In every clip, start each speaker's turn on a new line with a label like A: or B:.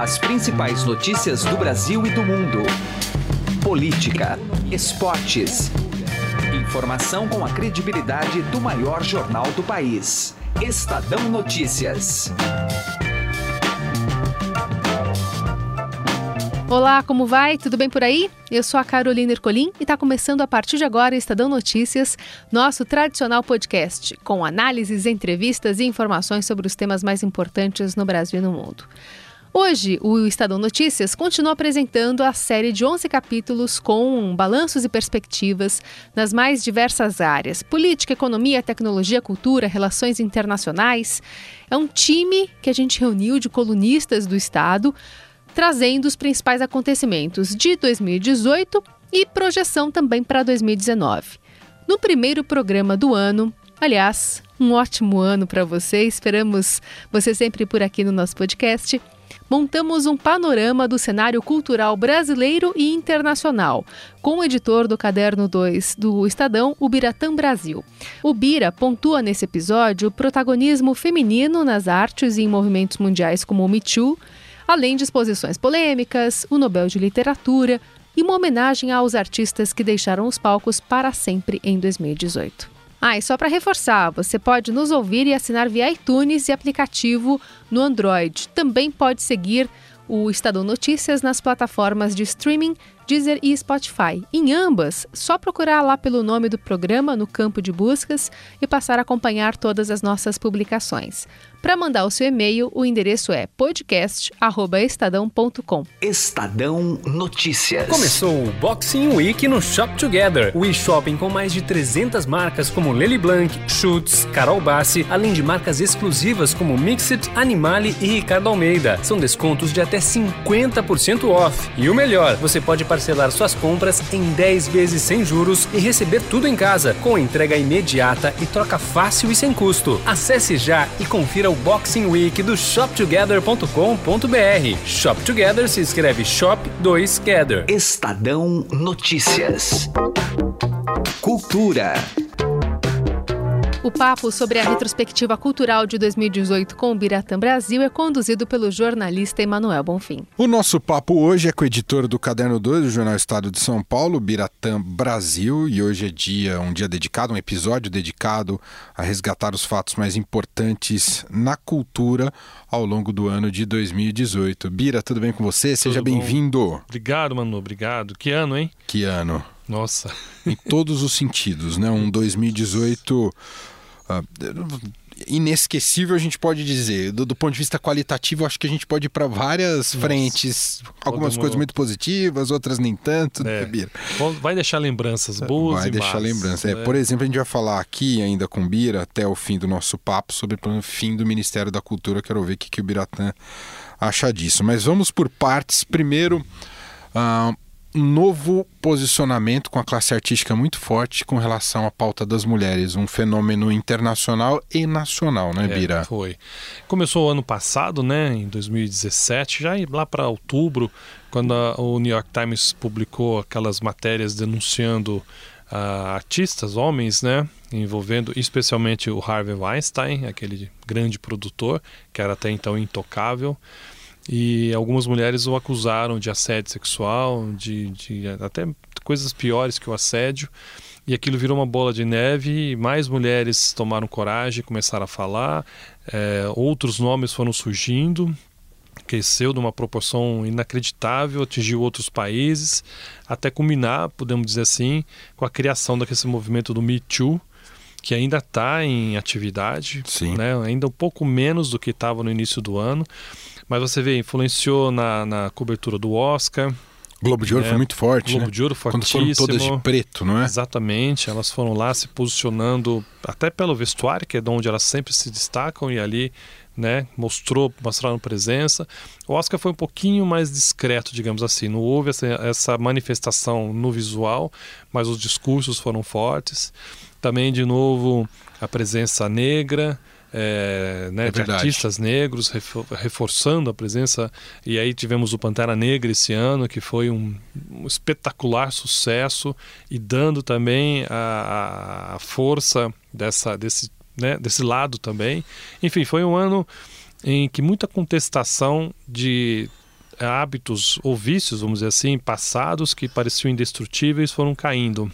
A: As principais notícias do Brasil e do mundo. Política, esportes. Informação com a credibilidade do maior jornal do país. Estadão Notícias.
B: Olá, como vai? Tudo bem por aí? Eu sou a Carolina Ercolim e está começando a partir de agora Estadão Notícias, nosso tradicional podcast, com análises, entrevistas e informações sobre os temas mais importantes no Brasil e no mundo. Hoje, o Estadão Notícias continua apresentando a série de 11 capítulos com balanços e perspectivas nas mais diversas áreas: política, economia, tecnologia, cultura, relações internacionais. É um time que a gente reuniu de colunistas do Estado trazendo os principais acontecimentos de 2018 e projeção também para 2019. No primeiro programa do ano, aliás, um ótimo ano para você, esperamos você sempre por aqui no nosso podcast. Montamos um panorama do cenário cultural brasileiro e internacional, com o editor do Caderno 2 do Estadão, o Biratã Brasil. O Bira pontua nesse episódio o protagonismo feminino nas artes e em movimentos mundiais como o Me Too, além de exposições polêmicas, o Nobel de Literatura e uma homenagem aos artistas que deixaram os palcos para sempre em 2018. Ah, e só para reforçar, você pode nos ouvir e assinar via iTunes e aplicativo no Android. Também pode seguir o Estadão Notícias nas plataformas de streaming Deezer e Spotify. Em ambas, só procurar lá pelo nome do programa no campo de buscas e passar a acompanhar todas as nossas publicações. Para mandar o seu e-mail, o endereço é podcast@estadão.com.
A: Estadão Notícias.
C: Começou o Boxing Week no Shop Together, o e-shopping com mais de 300 marcas como Lely Blanc, Schutz, Carol Bassi, além de marcas exclusivas como Mixit, Animale e Ricardo Almeida. São descontos de até 50% off. E o melhor, você pode parcelar suas compras em 10 vezes sem juros e receber tudo em casa, com entrega imediata e troca fácil e sem custo. Acesse já e confira o Boxing Week do shoptogether.com.br. Shop Together se escreve Shop 2 Gather.
A: Estadão Notícias. Cultura.
B: O papo sobre a retrospectiva cultural de 2018 com o Biratã Brasil é conduzido pelo jornalista Emanuel Bonfim.
D: O nosso papo hoje é com o editor do Caderno 2 do Jornal Estado de São Paulo, Biratã Brasil, e hoje é dia, um dia dedicado, um episódio dedicado a resgatar os fatos mais importantes na cultura ao longo do ano de 2018. Bira, tudo bem com você? Seja bem-vindo.
E: Obrigado, Manu, obrigado. Que ano, hein?
D: Que ano.
E: Nossa.
D: Em todos os sentidos, né? Um 2018 uh, inesquecível, a gente pode dizer. Do, do, ponto de vista qualitativo, acho que a gente pode ir para várias Nossa. frentes. Algumas coisas muito positivas, outras nem tanto.
E: É. Né, vai deixar lembranças boas
D: Vai deixar lembranças. É, é. Por exemplo, a gente vai falar aqui ainda com o Bira, até o fim do nosso papo, sobre o fim do Ministério da Cultura. Quero ver o que, que o Biratã acha disso. Mas vamos por partes. Primeiro... Uh, novo posicionamento com a classe artística muito forte com relação à pauta das mulheres, um fenômeno internacional e nacional, né, Bira?
E: É, foi. Começou ano passado, né, em 2017, já lá para outubro, quando a, o New York Times publicou aquelas matérias denunciando uh, artistas, homens, né, envolvendo especialmente o Harvey Weinstein, aquele grande produtor, que era até então intocável e algumas mulheres o acusaram de assédio sexual, de, de até coisas piores que o assédio. E aquilo virou uma bola de neve, mais mulheres tomaram coragem, começaram a falar, é, outros nomes foram surgindo, cresceu de uma proporção inacreditável, atingiu outros países, até culminar, podemos dizer assim, com a criação daquele movimento do Me Too, que ainda está em atividade, né? ainda um pouco menos do que estava no início do ano, mas você vê, influenciou na, na cobertura do Oscar.
D: Globo de Ouro foi muito forte,
E: Globo
D: né?
E: de Ouro fortíssimo.
D: Quando foram todas de preto, não é?
E: Exatamente, elas foram lá se posicionando até pelo vestuário, que é de onde elas sempre se destacam e ali, né, mostrou, mostraram presença. O Oscar foi um pouquinho mais discreto, digamos assim. Não houve essa, essa manifestação no visual, mas os discursos foram fortes. Também, de novo, a presença negra, é, né, é de artistas negros, reforçando a presença. E aí tivemos o Pantera Negra esse ano, que foi um, um espetacular sucesso e dando também a, a força dessa, desse, né, desse lado também. Enfim, foi um ano em que muita contestação de hábitos ou vícios, vamos dizer assim, passados que pareciam indestrutíveis foram caindo.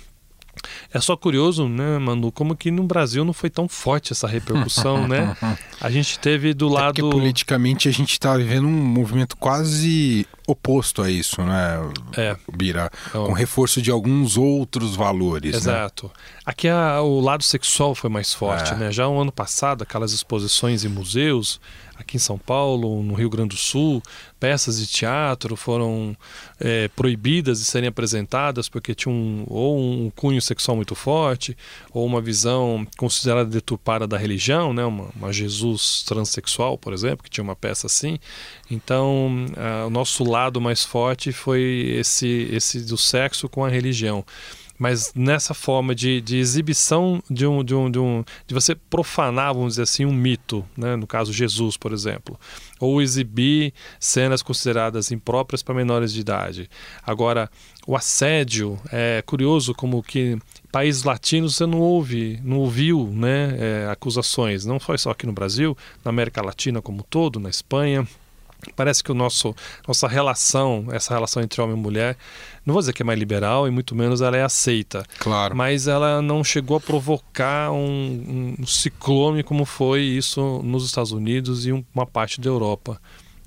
E: É só curioso, né, Manu, como que no Brasil não foi tão forte essa repercussão, né? A gente teve do
D: É
E: lado.
D: porque politicamente a gente está vivendo um movimento quase oposto a isso, né,
E: É.
D: Bira?
E: Então-
D: Com reforço de alguns outros valores. né?
E: Exato. Aqui a- o lado sexual foi mais forte,
D: É.
E: né? Já um ano passado, aquelas exposições em museus, aqui em São Paulo, no Rio Grande do Sul, peças de teatro foram é, proibidas de serem apresentadas porque tinham um, ou um cunho sexual muito forte, ou uma visão considerada deturpada da religião, né? Uma, uma Jesus transexual, por exemplo, que tinha uma peça assim. Então, ah, o nosso lado mais forte foi esse, esse do sexo com a religião mas nessa forma de, de exibição de um, de um de um de você profanar vamos dizer assim um mito né? No caso Jesus por exemplo. Ou exibir cenas consideradas impróprias para menores de idade. Agora o assédio é curioso como que países latinos você não ouve não ouviu né? É, acusações. Não foi só aqui no Brasil na América Latina como um todo na Espanha Parece que o nosso nossa relação, essa relação entre homem e mulher, não vou dizer que é mais liberal e muito menos ela é aceita,
D: Claro.
E: mas ela não chegou a provocar um, um ciclone como foi isso nos Estados Unidos e um- uma parte da Europa,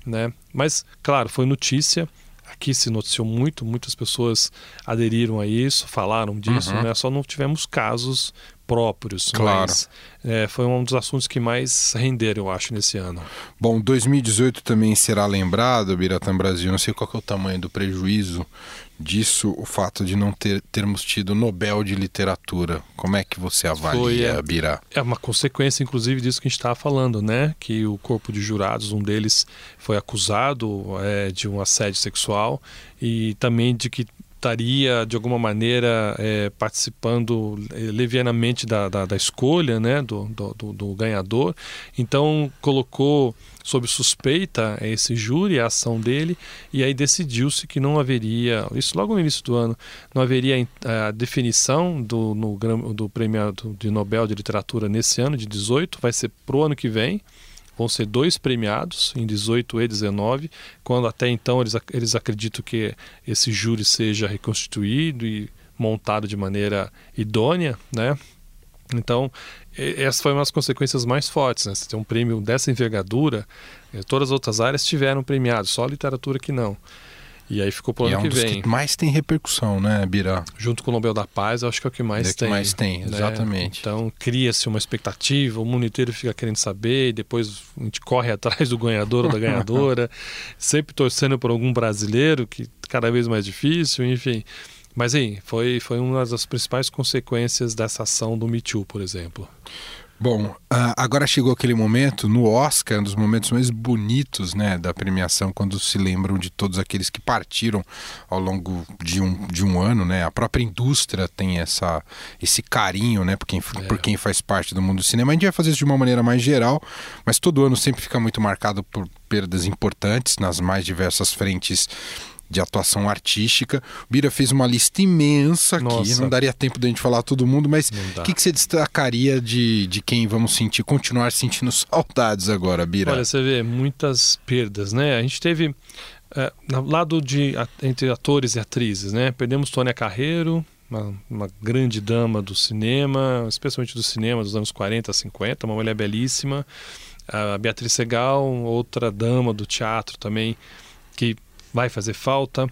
E: né? Mas claro, foi notícia. Aqui se noticiou muito, muitas pessoas aderiram a isso, falaram disso,
D: Uhum.
E: né? Só não tivemos casos próprios,
D: Claro.
E: mas é, foi um dos assuntos que mais renderam, eu acho, nesse ano.
D: Bom, 2018 também será lembrado, Biratã Brasil. Não sei qual é o tamanho do prejuízo disso, o fato de não ter, termos tido Nobel de Literatura. Como é que você avalia,
E: Foi, é. É uma consequência, inclusive, disso que a gente estava falando, né? Que o corpo de jurados, um deles foi acusado é, de um assédio sexual e também de que estaria, de alguma maneira, é, participando eh, levianamente da, da, da escolha né? do, do, do- do ganhador. Então, colocou sob suspeita esse júri, a ação dele, e aí decidiu-se que não haveria, isso logo no início do ano, não haveria a definição do, no, do prêmio de Nobel de Literatura nesse ano, de 18, vai ser pro ano que vem. Vão ser dois premiados, em 18 e 19, quando até então eles, eles acreditam que esse júri seja reconstituído e montado de maneira idônea, né? Então, essa foi uma das consequências mais fortes. Né? Você tem um prêmio dessa envergadura, eh, todas as outras áreas tiveram premiado, só a literatura que não. E aí ficou para o
D: E é
E: ano
D: um
E: que
D: dos
E: vem.
D: que mais tem repercussão, né, Bira?
E: Junto com o Nobel da Paz, eu acho que é o que mais
D: É o que
E: tem.
D: mais tem,
E: né?
D: exatamente.
E: Então, cria-se uma expectativa, o mundo inteiro fica querendo saber, e depois a gente corre atrás do ganhador ou da ganhadora, sempre torcendo por algum brasileiro, que cada vez mais difícil, enfim. Mas, hein, foi, foi uma das principais consequências dessa ação do Me Too, por exemplo.
D: Bom, ah, agora chegou aquele momento no Oscar, um dos momentos mais bonitos né, da premiação, quando se lembram de todos aqueles que partiram ao longo de um, de um ano. Né? A própria indústria tem essa, esse carinho né, por, quem, por quem faz parte do mundo do cinema. A gente vai fazer isso de uma maneira mais geral, mas todo ano sempre fica muito marcado por perdas importantes nas mais diversas frentes de atuação artística. O Bira fez uma lista imensa aqui,
E: Nossa.
D: não daria tempo da gente falar todo mundo, mas o que, que você destacaria de, de quem vamos sentir, continuar sentindo saudades agora, Bira?
E: Olha, você vê muitas perdas, né? A gente teve é, lado de a- entre atores e atrizes, né? Perdemos Tônia Carreiro, uma, uma grande dama do cinema, especialmente do cinema dos anos 40, 50, uma mulher belíssima. A Beatriz Segal, outra dama do teatro também, que vai fazer falta.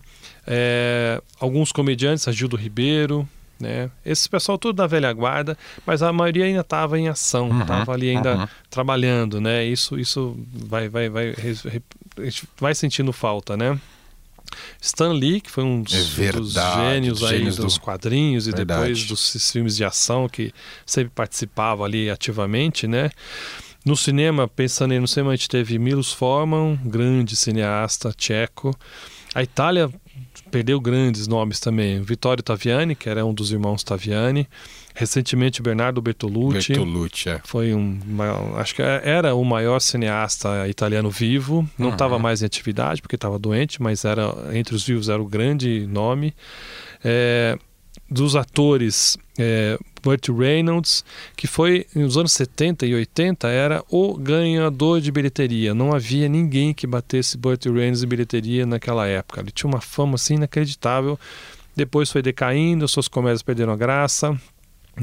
E: É, alguns comediantes, a Gildo Ribeiro, né? Esse pessoal tudo da velha guarda, mas a maioria ainda estava em ação,
D: Uhum,
E: estava ali ainda
D: uhum.
E: trabalhando, né? Isso, isso vai, vai, vai, a gente vai sentindo falta, né? Stan Lee, que foi um dos,
D: É
E: dos
D: verdade,
E: gênios aí
D: gênios
E: dos
D: do-
E: quadrinhos e
D: Verdade.
E: depois dos filmes de ação que sempre participava ali ativamente, né? No cinema, pensando aí no cinema, a gente teve Milos Forman, grande cineasta tcheco. A Itália perdeu grandes nomes também. Vittorio Taviani, que era um dos irmãos Taviani. Recentemente, Bernardo Bertolucci.
D: Bertolucci, é.
E: Foi um. Acho que era o maior cineasta italiano vivo. Não
D: Uhum.
E: estava mais em atividade porque estava doente, mas era entre os vivos era o grande nome. É, dos atores, é, Burt Reynolds, que foi nos anos 70 e 80 era o ganhador de bilheteria. Não havia ninguém que batesse Burt Reynolds em bilheteria naquela época. Ele tinha uma fama assim inacreditável. Depois foi decaindo, suas comédias perderam a graça.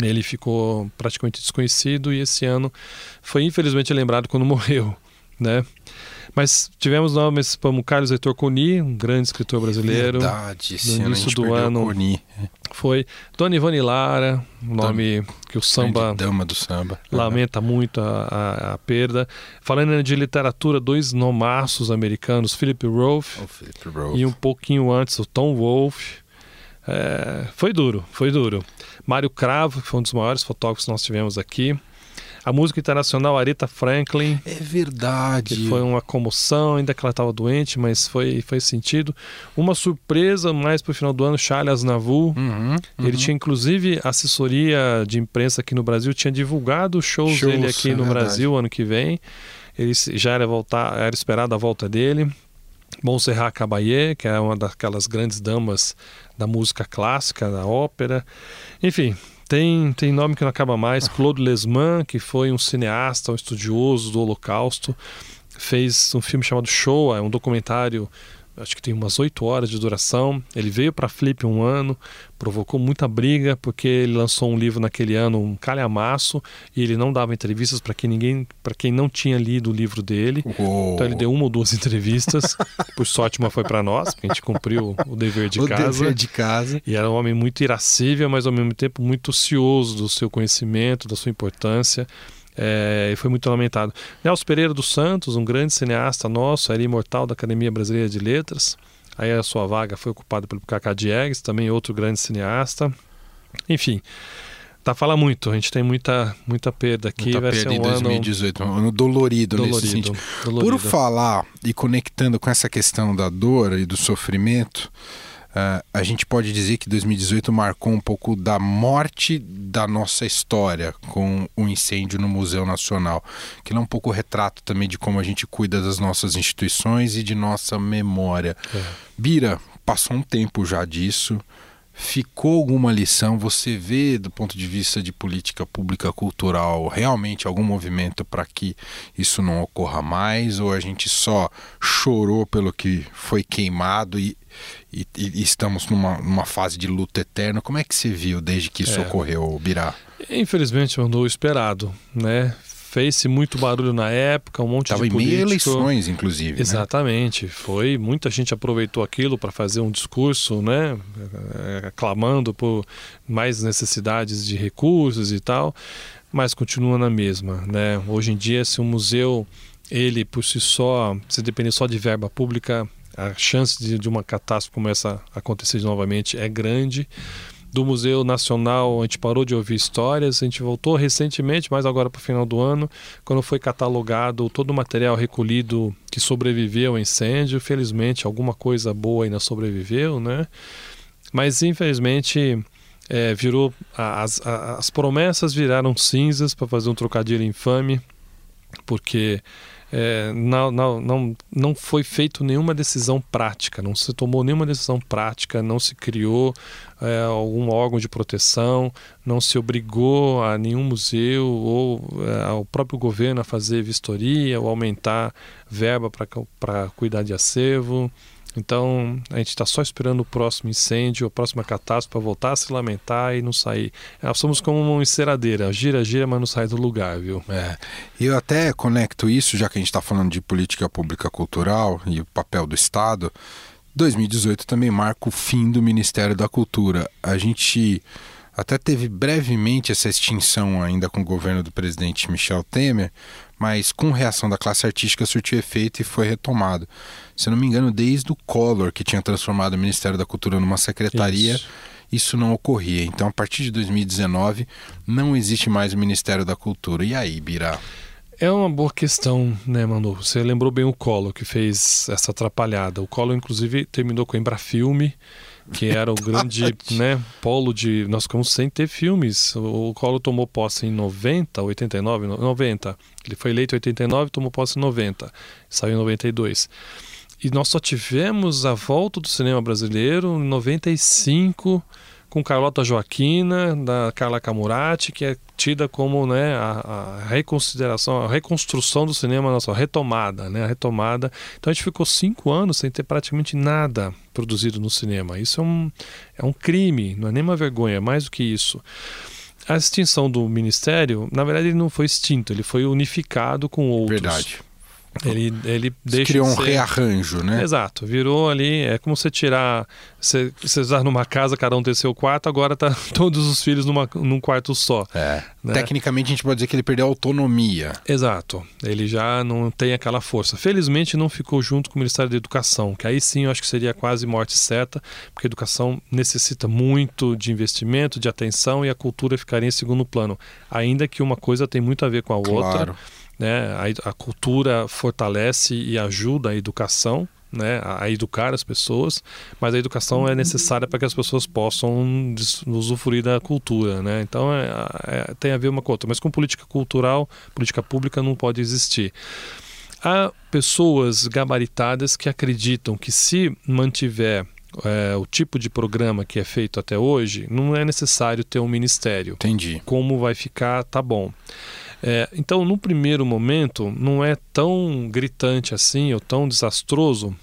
E: Ele ficou praticamente desconhecido e esse ano foi infelizmente lembrado quando morreu, né? Mas tivemos nomes como Carlos Heitor Coni, um grande escritor brasileiro.
D: Verdade, esse
E: no início do ano
D: Coni.
E: foi Dona Ivone Lara, um nome que o samba
D: dama do samba
E: lamenta muito a, a, a, perda. Falando de literatura, dois nomaços americanos, Philip Roth,
D: oh, Philip Roth.
E: e um pouquinho antes o Tom Wolfe. É, foi duro, foi duro. Mário Cravo, que foi um dos maiores fotógrafos que nós tivemos aqui. A música internacional Aretha Franklin.
D: É verdade.
E: Que foi uma comoção, ainda que ela estava doente, mas foi, foi sentido. Uma surpresa mais para o final do ano, Charles Aznavour.
D: Uhum, uhum.
E: Ele tinha inclusive assessoria de imprensa aqui no Brasil, tinha divulgado shows, shows dele aqui é no verdade. Brasil ano que vem. Ele já era voltar, era esperada a volta dele. Montserrat Caballé, que é uma daquelas grandes damas da música clássica, da ópera. Enfim, tem, tem nome que não acaba mais. Claude Lesman, que foi um cineasta, um estudioso do Holocausto, fez um filme chamado Shoah, é um documentário acho que tem umas oito horas de duração. Ele veio para Flip um ano, provocou muita briga porque ele lançou um livro naquele ano, um calhamaço, e ele não dava entrevistas para quem ninguém, para quem não tinha lido o livro dele.
D: Uou.
E: Então ele deu uma ou duas entrevistas. Por sorte, uma foi para nós, porque a gente cumpriu o dever de
D: o
E: casa.
D: dever de casa.
E: E era um homem muito irascível, mas ao mesmo tempo muito ocioso do seu conhecimento, da sua importância. É, e foi muito lamentado. Nelson Pereira dos Santos, um grande cineasta nosso, era imortal da Academia Brasileira de Letras. Aí a sua vaga foi ocupada pelo Cacá Diegues, também outro grande cineasta. Enfim, tá fala muito, a gente tem muita, muita perda aqui.
D: Muita
E: vai
D: perda
E: ser
D: em
E: um
D: 2018, um ano dolorido,
E: dolorido
D: nesse sentido.
E: dolorido.
D: Por falar e conectando com essa questão da dor e do sofrimento, Uh, a gente pode dizer que 2018 marcou um pouco da morte da nossa história com o incêndio no Museu Nacional, que é um pouco retrato também de como a gente cuida das nossas instituições e de nossa memória.
E: É.
D: Bira, passou um tempo já disso. Ficou alguma lição? Você vê, do ponto de vista de política pública cultural, realmente algum movimento para que isso não ocorra mais? Ou a gente só chorou pelo que foi queimado e, e, e estamos numa, numa, fase de luta eterna? Como é que você viu desde que isso
E: É.
D: ocorreu, Birá?
E: Infelizmente mandou o esperado, né? Fez-se muito barulho na época, um monte
D: Estava
E: de
D: em meio
E: político.
D: eleições, inclusive. né?
E: Exatamente, foi muita gente aproveitou aquilo para fazer um discurso, né, eh, clamando por mais necessidades de recursos e tal, mas continua na mesma, né? Hoje em dia, se um museu ele por si só, se depender só de verba pública, a chance de, de uma catástrofe como essa acontecer novamente é grande do Museu Nacional, a gente parou de ouvir histórias, a gente voltou recentemente, mas agora para o final do ano, quando foi catalogado todo o material recolhido que sobreviveu ao incêndio. Felizmente, alguma coisa boa ainda sobreviveu, né? Mas infelizmente é, virou as, as promessas viraram cinzas para fazer um trocadilho infame, porque é, não, não, não, não foi feito nenhuma decisão prática, não se tomou nenhuma decisão prática, não se criou é, algum órgão de proteção, não se obrigou a nenhum museu ou é, ao próprio governo a fazer vistoria ou aumentar verba para cuidar de acervo. Então a gente está só esperando o próximo incêndio, a próxima catástrofe para voltar a se lamentar e não sair. Nós somos como uma enceradeira, gira, gira, mas não sai do lugar, viu?
D: É. Eu até conecto isso, já que a gente está falando de política pública cultural e o papel do Estado. 2018 também marca o fim do Ministério da Cultura. A gente até teve brevemente essa extinção ainda com o governo do presidente Michel Temer, mas com reação da classe artística surtiu efeito e foi retomado. Se não me engano, desde o Collor, que tinha transformado o Ministério da Cultura numa secretaria,
E: Isso.
D: isso não ocorria. Então, a partir de 2019, não existe mais o Ministério da Cultura. E aí, Birá?
E: É uma boa questão, né, Manu? Você lembrou bem o Collor que fez essa atrapalhada. O Collor, inclusive, terminou com a Embrafilme, que era o grande né, polo de. Nós ficamos sem ter filmes. O Collor tomou posse em 90, 89, 90. Ele foi eleito em 89 tomou posse em 90. Saiu em 92. E nós só tivemos a volta do cinema brasileiro em 95 com Carlota Joaquina, da Carla Camurati, que é tida como né, a, a, reconsideração, a reconstrução do cinema, nossa, retomada, né, a retomada. Então a gente ficou cinco anos sem ter praticamente nada produzido no cinema. Isso é um, é um crime, não é nem uma vergonha, é mais do que isso. A extinção do ministério, na verdade, ele não foi extinto, ele foi unificado com outros.
D: Verdade.
E: Ele, ele deixa
D: criou um
E: ser...
D: rearranjo, né?
E: Exato. Virou ali, é como você tirar, você, você usar numa casa, cada um ter seu quarto, agora tá todos os filhos numa, num quarto só.
D: É. Né? Tecnicamente a gente pode dizer que ele perdeu a autonomia.
E: Exato. Ele já não tem aquela força. Felizmente não ficou junto com o Ministério da Educação, que aí sim eu acho que seria quase morte certa, porque a educação necessita muito de investimento, de atenção e a cultura ficaria em segundo plano. Ainda que uma coisa tem muito a ver com a
D: Claro.
E: Né? A, a cultura fortalece e ajuda a educação, né? a, educar as pessoas, mas a educação é necessária para que as pessoas possam usufruir da cultura. Né? Então é- é- tem a ver uma com a outra, mas com política cultural, política pública não pode existir. Há pessoas gabaritadas que acreditam que se mantiver é, o tipo de programa que é feito até hoje, não é necessário ter um ministério
D: Entendi.
E: como vai ficar, tá bom. É, então, no primeiro momento, não é tão gritante assim, ou tão desastroso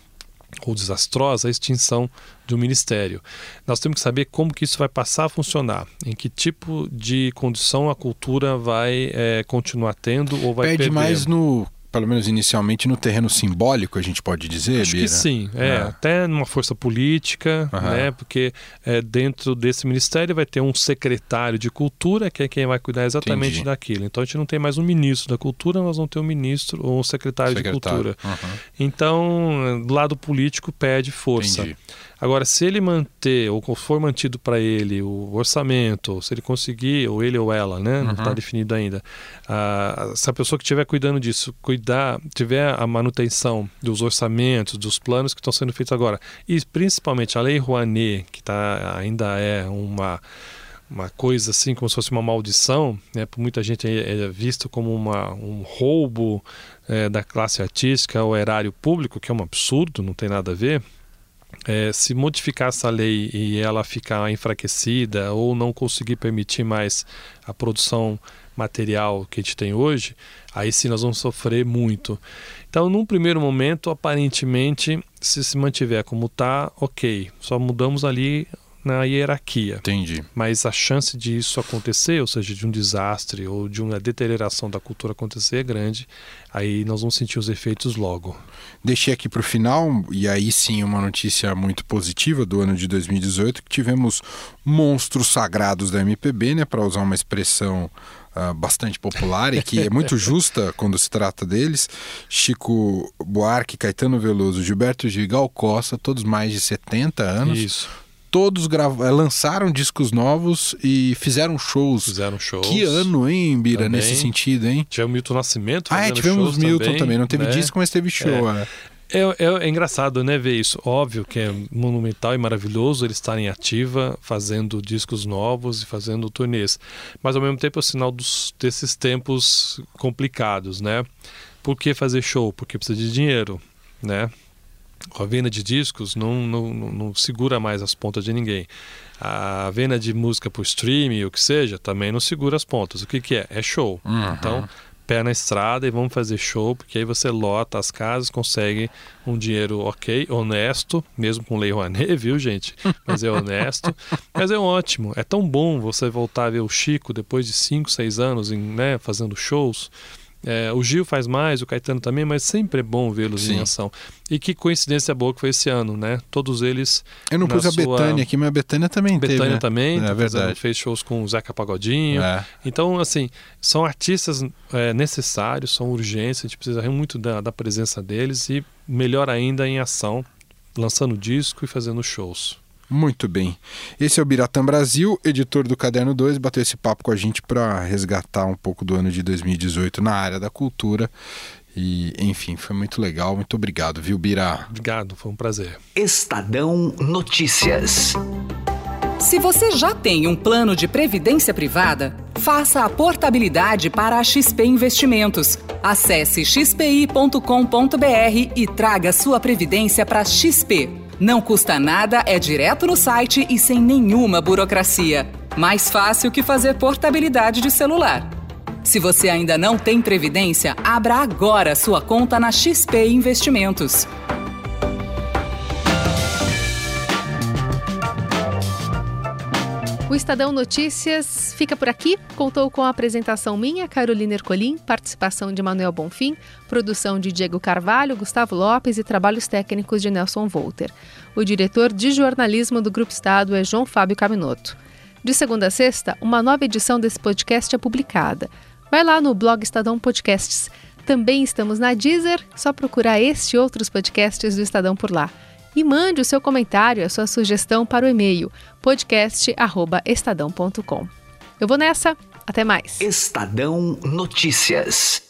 E: ou desastrosa a extinção do ministério. Nós temos que saber como que isso vai passar a funcionar, em que tipo de condição a cultura vai é, continuar tendo ou vai
D: Perde
E: perder.
D: mais no, pelo menos inicialmente, no terreno simbólico, a gente pode dizer,
E: Acho
D: Bira?
E: que sim, é,
D: É.
E: até numa força política,
D: Aham.
E: né? Porque é, dentro desse ministério vai ter um secretário de cultura que é quem vai cuidar exatamente
D: Entendi.
E: daquilo. Então a gente não tem mais um ministro da cultura, nós vamos ter um ministro ou um secretário, de
D: Secretário.
E: cultura.
D: Aham.
E: Então, do lado político perde força.
D: Entendi.
E: Agora, se ele manter, ou for mantido para ele o orçamento, se ele conseguir, ou ele ou ela, né? Não está
D: Uhum.
E: definido ainda. Ah, se a pessoa que estiver cuidando disso, cuidar, tiver a manutenção dos orçamentos, dos planos que estão sendo feitos agora, e principalmente a Lei Rouanet, que tá, ainda é uma uma coisa assim como se fosse uma maldição, né? Por muita gente é, é visto como uma, um roubo é, da classe artística ao erário público, que é um absurdo, não tem nada a ver. É, se modificar essa lei e ela ficar enfraquecida ou não conseguir permitir mais a produção material que a gente tem hoje, aí sim nós vamos sofrer muito. Então, num primeiro momento, aparentemente, se se mantiver como está, ok, só mudamos ali na hierarquia.
D: Entendi.
E: Mas a chance de isso acontecer, ou seja, de um desastre ou de uma deterioração da cultura acontecer é grande. Aí nós vamos sentir os efeitos logo.
D: Deixei aqui para o final, e aí sim uma notícia muito positiva do ano de 2018, que tivemos monstros sagrados da MPB, né, para usar uma expressão ah, bastante popular e que é muito justa quando se trata deles. Chico Buarque, Caetano Veloso, Gilberto Gil e Gal Costa, todos mais de 70 anos.
E: Isso.
D: Todos eh, lançaram discos novos e fizeram shows.
E: Fizeram shows.
D: Que ano, hein, Bira,
E: Também.
D: nesse sentido, hein?
E: Tivemos o Milton Nascimento.
D: Ah, é, tivemos
E: shows
D: Milton também, não teve
E: né?
D: disco, mas teve show. é.
E: É, é- é engraçado, né, ver isso. Óbvio que é monumental e maravilhoso eles estarem ativa, fazendo discos novos e fazendo turnês. Mas ao mesmo tempo é o sinal dos, desses tempos complicados, né? Por que fazer show? Porque precisa de dinheiro, né? A venda de discos não, não, não- segura mais as pontas de ninguém. A venda de música por streaming, o que seja, também não segura as pontas. O que, que é? É show.
D: Uhum.
E: Então, pé na estrada e vamos fazer show, porque aí você lota as casas, consegue um dinheiro ok, honesto, mesmo com lei Rouanet, viu, gente? Mas é honesto. Mas é ótimo. É tão bom você voltar a ver o Chico depois de 5, 6 anos em, né, fazendo shows. É, o Gil faz mais, o Caetano também, mas sempre é bom vê-los em ação. E que coincidência boa que foi esse ano, né? Todos eles.
D: Eu não
E: na
D: pus a
E: sua-
D: Betânia aqui, mas a Betânia também teve.
E: Betânia
D: né?
E: também,
D: É
E: tá
D: verdade.
E: fez shows com o Zeca Pagodinho.
D: É.
E: Então, assim, são artistas é, necessários, são urgentes, a gente precisa muito da, da presença deles e, melhor ainda, em ação, lançando disco e fazendo shows.
D: Muito bem. Esse é o Biratã Brasil, editor do Caderno 2, bateu esse papo com a gente para resgatar um pouco do ano de 2018 na área da cultura. E, enfim, foi muito legal. Muito obrigado, viu, Bira?
E: Obrigado, foi um prazer.
A: Estadão Notícias.
F: Se você já tem um plano de previdência privada, faça a portabilidade para a XP Investimentos. Acesse xpi.com.br e traga sua previdência para XP. Não custa nada, é direto no site e sem nenhuma burocracia. Mais fácil que fazer portabilidade de celular. Se você ainda não tem previdência, abra agora sua conta na XP Investimentos.
B: O Estadão Notícias fica por aqui. Contou com a apresentação minha, Carolina Ercolim, participação de Manuel Bonfim, produção de Diego Carvalho, Gustavo Lopes e trabalhos técnicos de Nelson Volter. O diretor de jornalismo do Grupo Estado é João Fábio Caminoto. De segunda a sexta, uma nova edição desse podcast é publicada. Vai lá no blog Estadão Podcasts. Também estamos na Deezer, só procurar este e outros podcasts do Estadão por lá e mande o seu comentário, a sua sugestão para o e-mail podcast@estadão.com. Eu vou nessa, até mais.
A: Estadão Notícias.